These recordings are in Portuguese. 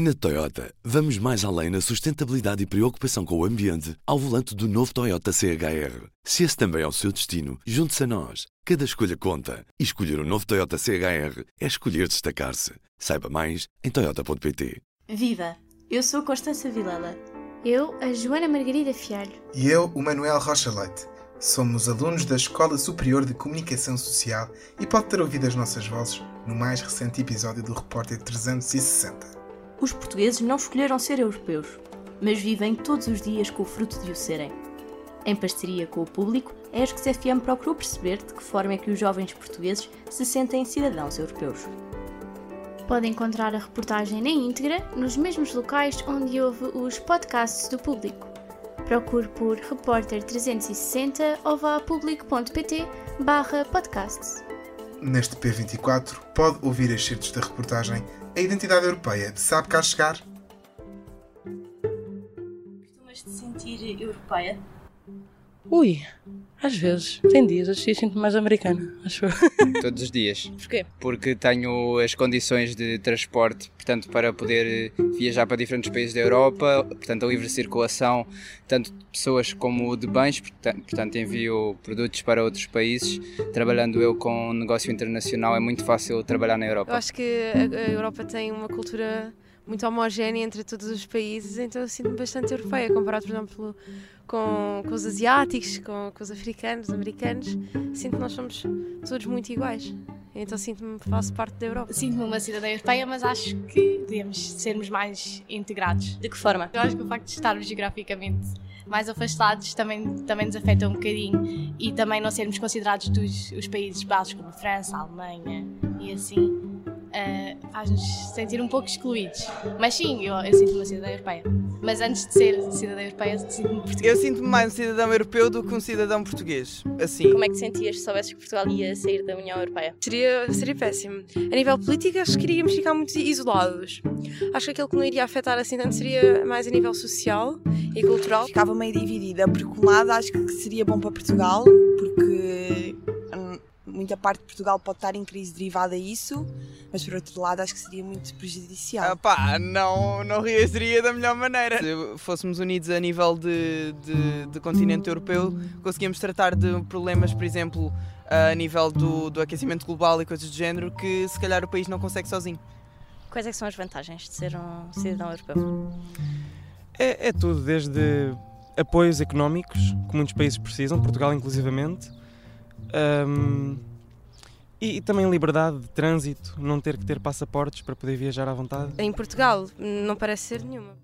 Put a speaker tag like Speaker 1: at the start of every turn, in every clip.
Speaker 1: Na Toyota, vamos mais além na sustentabilidade e preocupação com o ambiente ao volante do novo Toyota CHR. Se esse também é o seu destino, junte-se a nós. Cada escolha conta. E escolher o um novo Toyota CHR é escolher destacar-se. Saiba mais em Toyota.pt.
Speaker 2: Viva! Eu sou Constança Vilela.
Speaker 3: Eu, a Joana Margarida Fialho.
Speaker 4: E eu, o Manuel Rocha Leite. Somos alunos da Escola Superior de Comunicação Social e pode ter ouvido as nossas vozes no mais recente episódio do Repórter 360.
Speaker 2: Os portugueses não escolheram ser europeus, mas vivem todos os dias com o fruto de o serem. Em parceria com o público, a ESC-FM procurou perceber de que forma é que os jovens portugueses se sentem cidadãos europeus.
Speaker 3: Pode encontrar a reportagem na íntegra nos mesmos locais onde houve os podcasts do público. Procure por Repórter 360 ou vá a público.pt barra podcasts.
Speaker 4: Neste P24 pode ouvir excertos da reportagem A Identidade Europeia Sabe Cá Chegar?
Speaker 2: Costumas te sentir europeia?
Speaker 5: Ui, às vezes. Tem dias, assim sinto-me mais americana, acho eu.
Speaker 6: Todos os dias.
Speaker 5: Porquê?
Speaker 6: Porque tenho as condições de transporte, portanto, para poder viajar para diferentes países da Europa, portanto, a livre circulação, tanto de pessoas como de bens, portanto, envio produtos para outros países. Trabalhando eu com um negócio internacional, é muito fácil trabalhar na Europa.
Speaker 7: Eu acho que a Europa tem uma cultura muito homogénea entre todos os países, então eu sinto-me bastante europeia, comparado, por exemplo, com, com os asiáticos, com, com os africanos, americanos. Sinto que nós somos todos muito iguais. Então sinto-me faço parte da Europa.
Speaker 8: Sinto-me uma cidadã europeia, mas acho que devemos sermos mais integrados.
Speaker 2: De que forma?
Speaker 8: Eu acho que o facto de estarmos geograficamente mais afastados também, também nos afeta um bocadinho e também não sermos considerados dos os países básicos como França, Alemanha e assim uh, faz-nos sentir um pouco excluídos. Mas sim, eu, eu sinto-me uma cidadã europeia. Mas antes de ser cidadã europeia, sinto-me português.
Speaker 9: Eu sinto-me mais um cidadão europeu do que um cidadão português. Assim.
Speaker 2: Como é que sentias se soubesses que Portugal ia sair da União Europeia?
Speaker 7: Seria, seria péssimo. A nível político, acho que iríamos ficar muito isolados. Acho que aquilo que não iria afetar assim tanto seria mais a nível social e cultural.
Speaker 10: Ficava meio dividida, porque um lado acho que seria bom para Portugal, porque muita parte de Portugal pode estar em crise derivada a isso, mas por outro lado acho que seria muito prejudicial.
Speaker 9: Ah, pá, não, não reagiria da melhor maneira. Se fôssemos unidos a nível de, de, de continente europeu, conseguíamos tratar de problemas, por exemplo, a nível do, do aquecimento global e coisas do género, que se calhar o país não consegue sozinho.
Speaker 2: Quais é são as vantagens de ser um cidadão europeu?
Speaker 11: É, é tudo, desde apoios económicos, que muitos países precisam, Portugal inclusivamente, um, e, também liberdade de trânsito, não ter que ter passaportes para poder viajar à vontade.
Speaker 7: Em Portugal não parece ser nenhuma.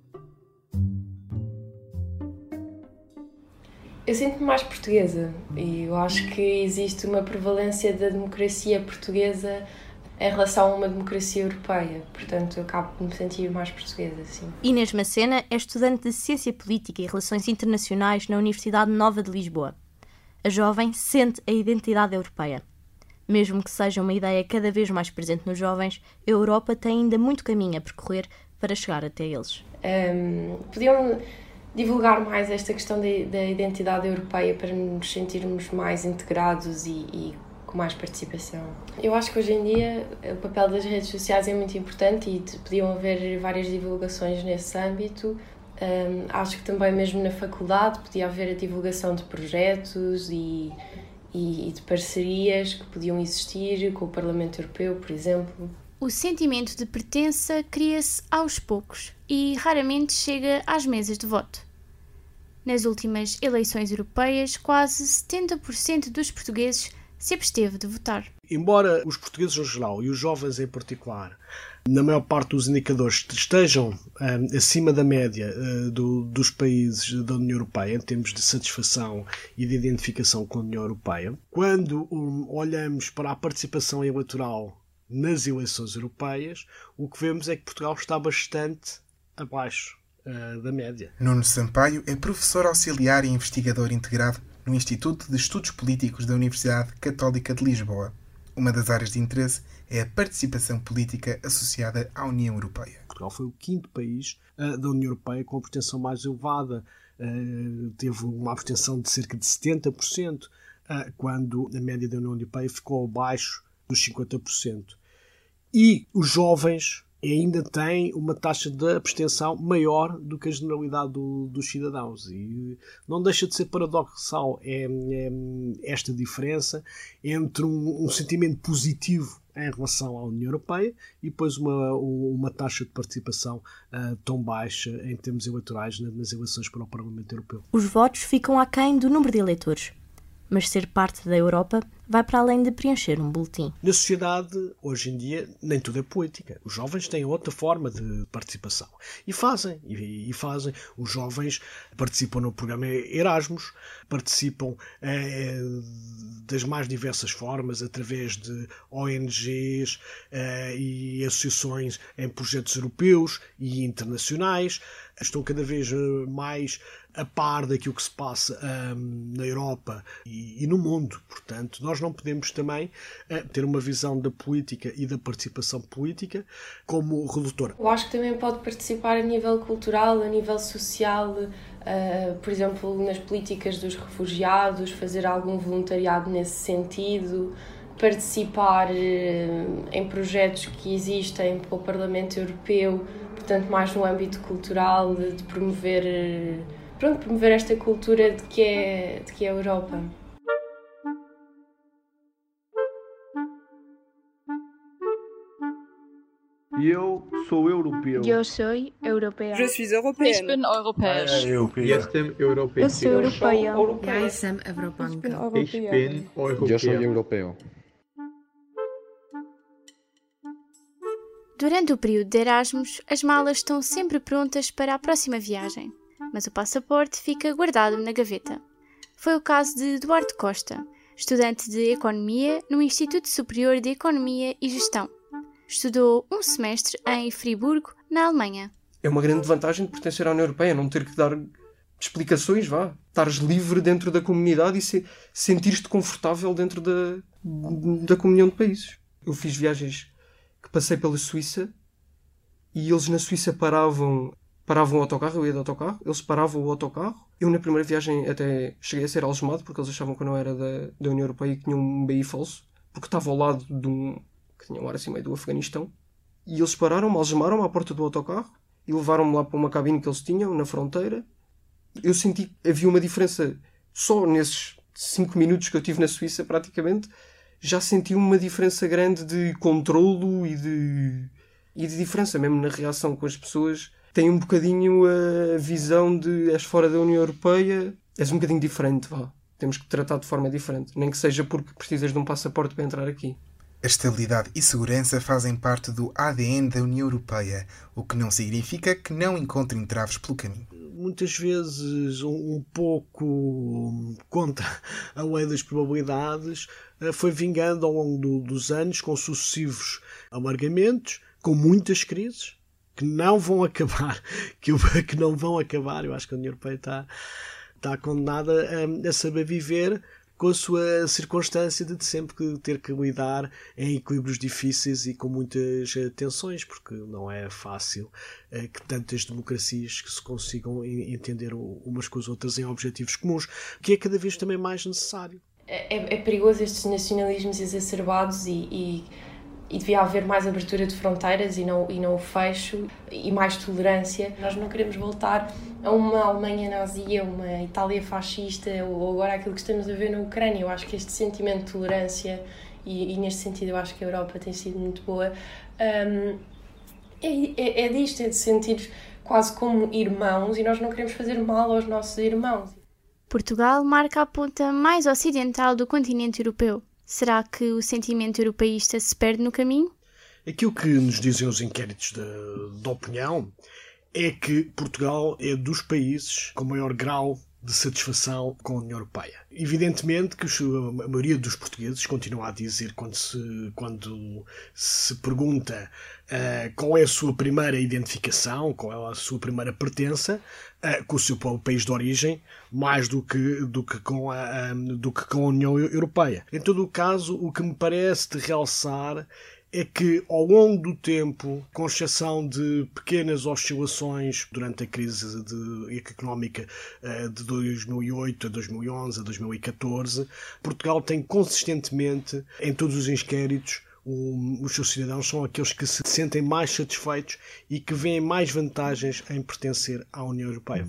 Speaker 12: Eu sinto-me mais portuguesa e eu acho que existe uma prevalência da democracia portuguesa em relação a uma democracia europeia. Portanto, eu acabo de me sentir mais portuguesa, sim.
Speaker 2: Inês Macena é estudante de Ciência Política e Relações Internacionais na Universidade Nova de Lisboa a jovem sente a identidade europeia. Mesmo que seja uma ideia cada vez mais presente nos jovens, a Europa tem ainda muito caminho a percorrer para chegar até eles.
Speaker 12: Um, podiam divulgar mais esta questão da identidade europeia para nos sentirmos mais integrados e, e com mais participação. Eu acho que hoje em dia o papel das redes sociais é muito importante e podiam haver várias divulgações nesse âmbito um, acho que também mesmo na faculdade podia haver a divulgação de projetos e, e, e de parcerias que podiam existir com o Parlamento Europeu, por exemplo.
Speaker 3: O sentimento de pertença cria-se aos poucos e raramente chega às mesas de voto. Nas últimas eleições europeias, quase 70% dos portugueses se absteve de votar.
Speaker 13: Embora os portugueses em geral e os jovens em particular na maior parte dos indicadores estejam um, acima da média uh, do, dos países da União Europeia em termos de satisfação e de identificação com a União Europeia. Quando um, olhamos para a participação eleitoral nas eleições europeias, o que vemos é que Portugal está bastante abaixo uh, da média.
Speaker 4: Nuno Sampaio é professor auxiliar e investigador integrado no Instituto de Estudos Políticos da Universidade Católica de Lisboa. Uma das áreas de interesse é a participação política associada à União Europeia.
Speaker 13: Portugal foi o quinto país uh, da União Europeia com a abstenção mais elevada. Uh, teve uma abstenção de cerca de 70%, uh, eh, quando a média da União Europeia ficou abaixo dos 50%. E os jovens ainda tem uma taxa de abstenção maior do que a generalidade do, dos cidadãos. E não deixa de ser paradoxal é, é esta diferença entre um, um sentimento positivo em relação à União Europeia e depois uma, uma taxa de participação uh, tão baixa em termos eleitorais nas eleições para o Parlamento Europeu.
Speaker 2: Os votos ficam aquém do número de eleitores mas ser parte da Europa vai para além de preencher um boletim.
Speaker 13: Na sociedade, hoje em dia, nem tudo é política. Os jovens têm outra forma de participação. E fazem, e, e fazem. Os jovens participam no programa Erasmus, participam eh, das mais diversas formas, através de ONGs eh, e associações em projetos europeus e internacionais. Estão cada vez mais a par daquilo que se passa um, na Europa e, e, no mundo. Portanto, nós não podemos também uh, ter uma visão da política e da participação política como redutora.
Speaker 12: Eu acho que também pode participar a nível cultural, a nível social, uh, por exemplo, nas políticas dos refugiados, fazer algum voluntariado nesse sentido. Participar uh, em projetos que existem para o Parlamento Europeu, portanto, mais no âmbito cultural, de promover pronto, promover esta cultura de que é, de que é a Europa.
Speaker 14: Eu sou europeu.
Speaker 15: Eu sou europeia.
Speaker 16: Je suis européenne.
Speaker 17: Ich bin europäisch.
Speaker 14: Jestem europeu.
Speaker 15: Eu sou europeia.
Speaker 18: Ja jestem Evropanka.
Speaker 14: Ich bin europeu.
Speaker 19: Eu sou europeu.
Speaker 3: Durante o período de Erasmus, as malas estão sempre prontas para a próxima viagem mas o passaporte fica guardado na gaveta. Foi o caso de Eduardo Costa, estudante de Economia no Instituto Superior de Economia e Gestão. Estudou um semestre em Friburgo, na Alemanha.
Speaker 20: É uma grande vantagem de pertencer à União Europeia, não ter que dar explicações, vá. Estares livre dentro da comunidade e se, sentir-te confortável dentro da, da comunhão de países. Eu fiz viagens que passei pela Suíça e eles na Suíça paravam paravam o autocarro, eu ia de autocarro, eles paravam o autocarro. Eu, na primeira viagem, até cheguei a ser algemado porque eles achavam que eu não era da, da União Europeia e que tinha um BI falso, porque estava ao lado de um que tinha um ar assim meio do Afeganistão. E eles pararam-me, algemaram-me à porta do autocarro e levaram-me lá para uma cabine que eles tinham na fronteira. Eu senti que havia uma diferença só nesses 5 minutos que eu tive na Suíça, praticamente. Já senti uma diferença grande de controlo e de, e de diferença mesmo na reação com as pessoas tem um bocadinho a visão de és fora da União Europeia, és um bocadinho diferente, vá. Temos que tratar de forma diferente, nem que seja porque precisas de um passaporte para entrar aqui.
Speaker 4: A estabilidade e segurança fazem parte do ADN da União Europeia, o que não significa que não encontre entraves pelo caminho.
Speaker 13: Muitas vezes, um pouco contra a lei das probabilidades, eh, foi vingando ao longo dos anos com sucessivos alargamentos, com muitas crises, que não vão acabar, que, que não vão acabar. Eu acho que a União Europeia está, está condenada a, a saber viver com a sua circunstância de sempre ter que lidar em equilíbrios difíceis e com muitas eh, tensões, porque não é fácil é, que tantas democracias que se consigam entender umas com as outras em objetivos comuns, que é cada vez também mais necessário.
Speaker 12: É, é perigoso estes nacionalismos exacerbados e, e e devia haver mais abertura de fronteiras e não, e não o fecho e mais tolerância. Nós não queremos voltar a uma Alemanha nazi, uma Itália fascista ou agora aquilo que estamos a ver na Ucrânia. Eu acho que este sentimento de tolerância e, e neste sentido eu acho que a Europa tem sido muito boa. Um, é, é, é disto, é de sentir quase como irmãos e nós não queremos fazer mal aos nossos irmãos.
Speaker 3: Portugal marca a ponta mais ocidental do continente europeu. Será que o sentimento europeísta se perde no caminho?
Speaker 13: Aquilo que nos dizem os inquéritos de opinião é que Portugal é dos países com maior grau de satisfação com a União Europeia. Evidentemente que a maioria dos portugueses continua a dizer, quando se, quando se pergunta uh, qual é a sua primeira identificação, qual é a sua primeira pertença, uh, com o seu país de origem, mais do que, do que, com, a, do que com a União Europeia. Em todo o caso, o que me parece de realçar é que ao longo do tempo, com exceção de pequenas oscilações durante a crise de, económica eh, de 2008 a 2011 a 2014, Portugal tem consistentemente, em todos os inquéritos, os seus cidadãos são aqueles que se sentem mais satisfeitos e que veem mais vantagens em pertencer à União Europeia.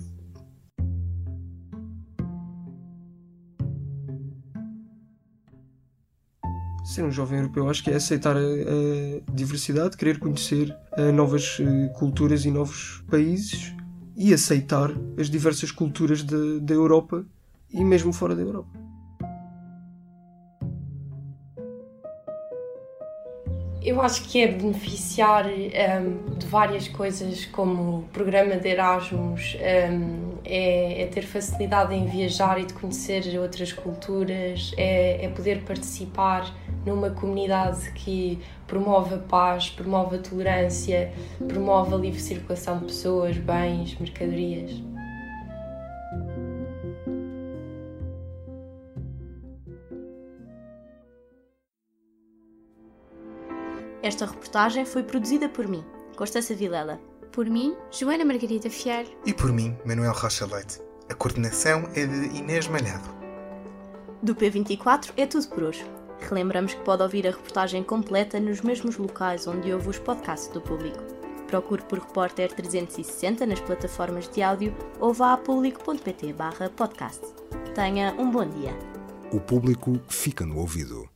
Speaker 20: Ser um jovem europeu acho que é aceitar a, a diversidade, querer conhecer uh, novas uh, culturas e novos países e aceitar as diversas culturas da Europa e mesmo fora da Europa.
Speaker 12: Eu acho que é beneficiar um, de várias coisas, como o programa de Erasmus, um, é, é, ter facilidade em viajar e de conhecer outras culturas, é, é poder participar numa comunidade que promove a paz, promove a tolerância, promove a livre circulação de pessoas, bens, mercadorias.
Speaker 2: Esta reportagem foi produzida por mim, Constança Vilela.
Speaker 3: Por mim, Joana Margarida Fiar.
Speaker 4: E por mim, Manuel Rocha Leite. A coordenação é de Inês Malhado.
Speaker 2: Do P24 é tudo por hoje. Relembramos que pode ouvir a reportagem completa nos mesmos locais onde ouve os podcasts do público. Procure por Repórter 360 nas plataformas de áudio ou vá a público.pt podcast. Tenha um bom dia.
Speaker 1: O público fica no ouvido.